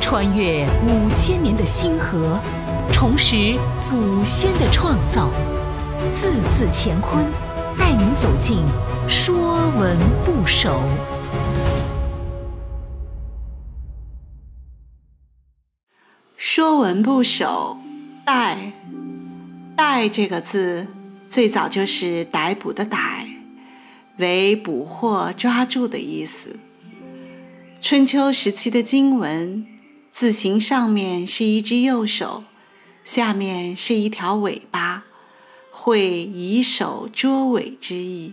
穿越五千年的星河，重拾祖先的创造，字字乾坤，带您走进《说文不首》。《说文不首》逮，逮这个字，最早就是逮捕的逮，为捕获、抓住的意思。春秋时期的经文，字形上面是一只右手，下面是一条尾巴，会以手捉尾之意，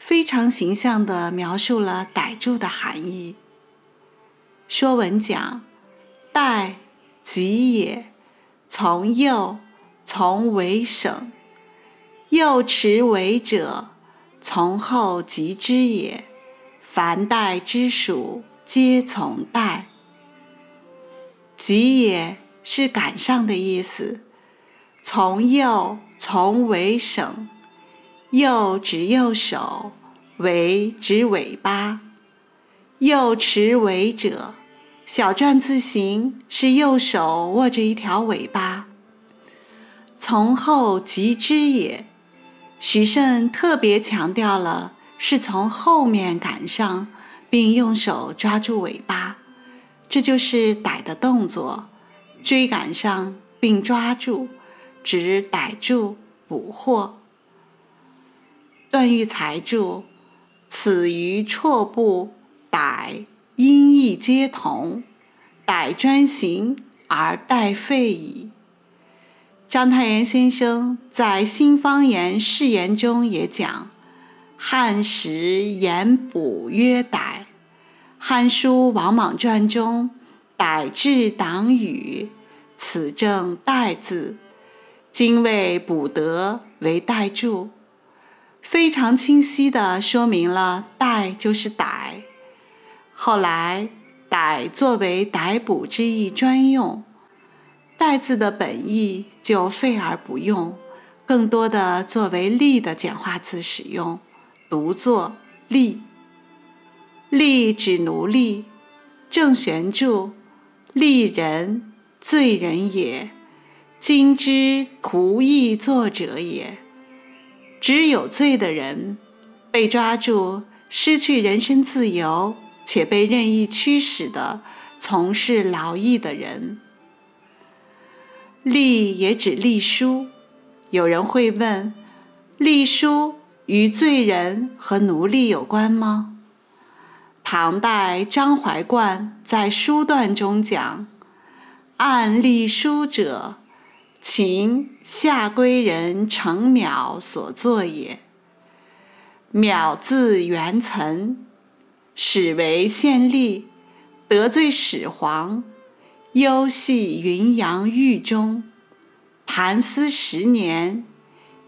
非常形象地描述了逮住的含义。《说文》讲：“逮，即也，从右，从尾省。右持尾者，从后及之也。凡逮之属。”皆从逮，及也是赶上的意思。从右，从尾省。右指右手，尾指尾巴。右持尾者，小篆字形是右手握着一条尾巴。从后及之也，徐慎特别强调了是从后面赶上。并用手抓住尾巴，这就是逮的动作，追赶上并抓住，指逮住、捕获。段玉裁注：“此于绰步逮音义皆同，逮专行而逮废矣。”章太炎先生在《新方言释言》中也讲。汉时言捕曰逮，《汉书·王莽传》中“逮至党羽”，此正逮字，今谓捕得为逮住，非常清晰地说明了逮就是逮。后来逮作为逮捕之意专用，代字的本意就废而不用，更多的作为利的简化字使用。读作利，吏指奴隶。郑玄注：吏人，罪人也。今之徒役作者也。指有罪的人，被抓住，失去人身自由，且被任意驱使的从事劳役的人。吏也指隶书。有人会问：隶书？与罪人和奴隶有关吗？唐代张怀灌在《书段》中讲：“按隶书者，秦夏归人程邈所作也。邈字元岑，始为县吏，得罪始皇，忧系云阳狱中，谈思十年。”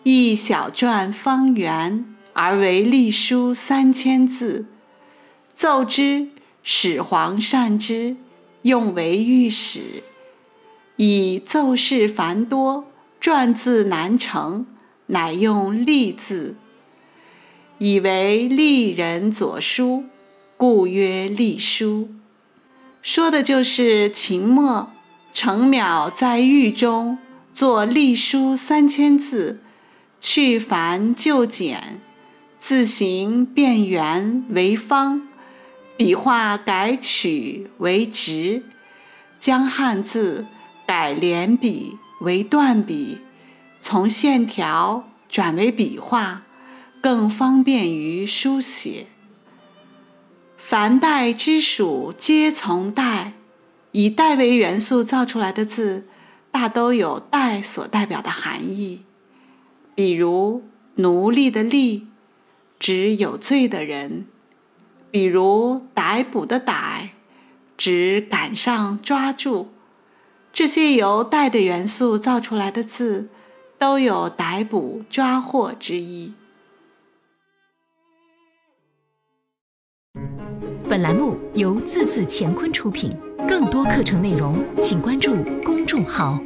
一小篆方圆，而为隶书三千字，奏之，始皇善之，用为御史。以奏事繁多，篆字难成，乃用隶字，以为吏人左书，故曰隶书。说的就是秦末程邈在狱中作隶书三千字。去繁就简，字形变圆为方，笔画改曲为直，将汉字改连笔为断笔，从线条转为笔画，更方便于书写。凡代之属，皆从代，以代为元素造出来的字，大都有代所代表的含义。比如奴隶的隶，指有罪的人；比如逮捕的逮，指赶上抓住。这些由逮的元素造出来的字，都有逮捕抓获之意。本栏目由字字乾坤出品，更多课程内容，请关注公众号。